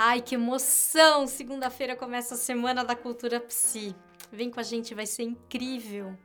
Ai, que emoção! Segunda-feira começa a Semana da Cultura Psi. Vem com a gente, vai ser incrível!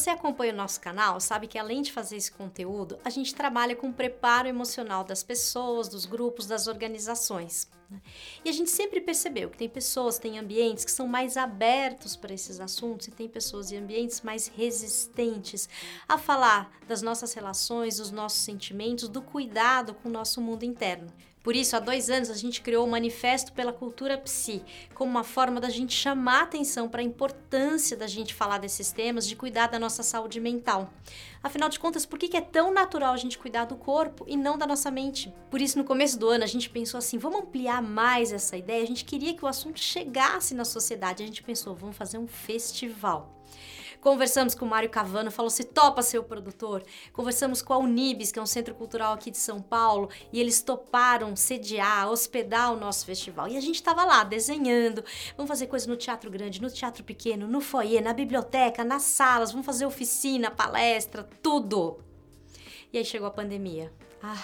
Você acompanha o nosso canal, sabe que além de fazer esse conteúdo, a gente trabalha com o preparo emocional das pessoas, dos grupos, das organizações. Né? E a gente sempre percebeu que tem pessoas, tem ambientes que são mais abertos para esses assuntos e tem pessoas e ambientes mais resistentes a falar das nossas relações, dos nossos sentimentos, do cuidado com o nosso mundo interno. Por isso, há dois anos, a gente criou o Manifesto pela Cultura Psi, como uma forma da gente chamar atenção para a importância da gente falar desses temas, de cuidar da nossa saúde mental. Afinal de contas, por que é tão natural a gente cuidar do corpo e não da nossa mente? Por isso, no começo do ano, a gente pensou assim: vamos ampliar mais essa ideia? A gente queria que o assunto chegasse na sociedade. A gente pensou: vamos fazer um festival. Conversamos com o Mário Cavano, falou se topa ser o produtor. Conversamos com a Unibis, que é um centro cultural aqui de São Paulo, e eles toparam sediar, hospedar o nosso festival. E a gente estava lá desenhando. Vamos fazer coisa no teatro grande, no teatro pequeno, no foyer, na biblioteca, nas salas, vamos fazer oficina, palestra, tudo. E aí chegou a pandemia. Ah,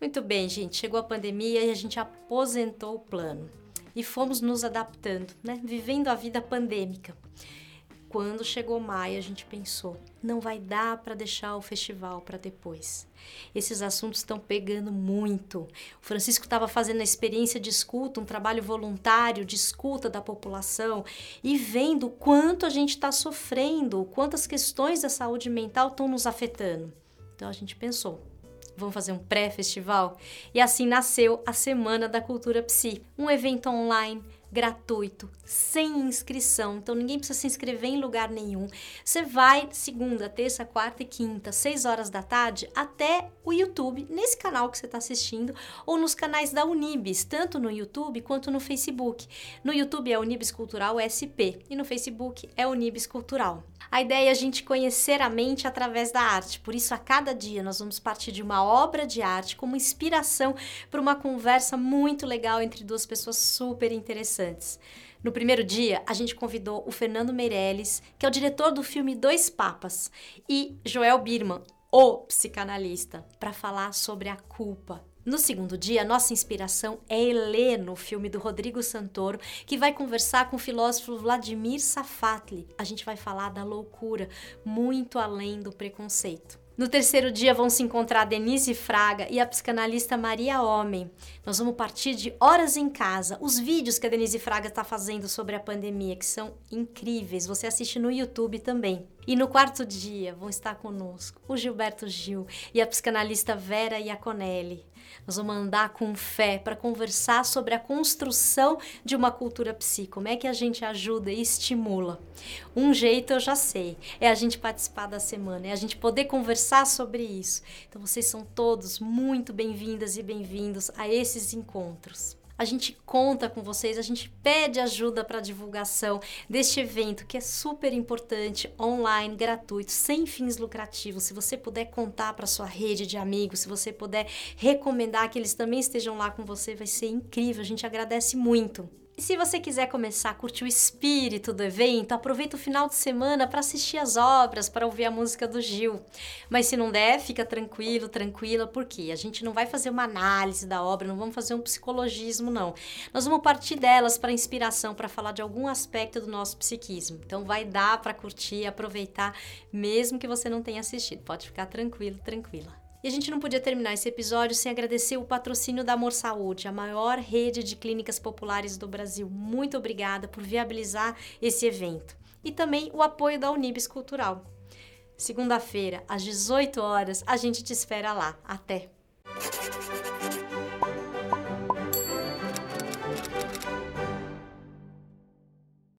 muito bem, gente. Chegou a pandemia e a gente aposentou o plano. E fomos nos adaptando, né? Vivendo a vida pandêmica. Quando chegou maio, a gente pensou, não vai dar para deixar o festival para depois. Esses assuntos estão pegando muito. O Francisco estava fazendo a experiência de escuta, um trabalho voluntário de escuta da população e vendo quanto a gente está sofrendo, quantas questões da saúde mental estão nos afetando. Então a gente pensou, vamos fazer um pré-festival? E assim nasceu a Semana da Cultura Psi, um evento online gratuito, sem inscrição. Então ninguém precisa se inscrever em lugar nenhum. Você vai segunda, terça, quarta e quinta, seis horas da tarde, até o YouTube, nesse canal que você está assistindo, ou nos canais da Unibis, tanto no YouTube quanto no Facebook. No YouTube é Unibis Cultural SP e no Facebook é Unibis Cultural. A ideia é a gente conhecer a mente através da arte, por isso a cada dia nós vamos partir de uma obra de arte como inspiração para uma conversa muito legal entre duas pessoas super interessantes. No primeiro dia, a gente convidou o Fernando Meirelles, que é o diretor do filme Dois Papas, e Joel Birman, o psicanalista, para falar sobre a culpa. No segundo dia, nossa inspiração é Heleno, filme do Rodrigo Santoro, que vai conversar com o filósofo Vladimir Safatli. A gente vai falar da loucura, muito além do preconceito. No terceiro dia vão se encontrar Denise Fraga e a psicanalista Maria Homem. Nós vamos partir de Horas em Casa, os vídeos que a Denise Fraga está fazendo sobre a pandemia, que são incríveis. Você assiste no YouTube também. E no quarto dia vão estar conosco o Gilberto Gil e a psicanalista Vera Iaconelli. Nós vamos andar com fé para conversar sobre a construção de uma cultura psi. Como é que a gente ajuda e estimula? Um jeito eu já sei, é a gente participar da semana, é a gente poder conversar sobre isso. Então vocês são todos muito bem-vindas e bem-vindos a esses encontros a gente conta com vocês, a gente pede ajuda para divulgação deste evento que é super importante, online, gratuito, sem fins lucrativos. Se você puder contar para sua rede de amigos, se você puder recomendar que eles também estejam lá com você, vai ser incrível. A gente agradece muito. E se você quiser começar a curtir o espírito do evento, aproveita o final de semana para assistir as obras, para ouvir a música do Gil. Mas se não der, fica tranquilo, tranquila, porque a gente não vai fazer uma análise da obra, não vamos fazer um psicologismo, não. Nós vamos partir delas para inspiração, para falar de algum aspecto do nosso psiquismo. Então vai dar para curtir, aproveitar, mesmo que você não tenha assistido. Pode ficar tranquilo, tranquila. E a gente não podia terminar esse episódio sem agradecer o patrocínio da Amor Saúde, a maior rede de clínicas populares do Brasil. Muito obrigada por viabilizar esse evento. E também o apoio da Unibis Cultural. Segunda-feira, às 18 horas, a gente te espera lá. Até!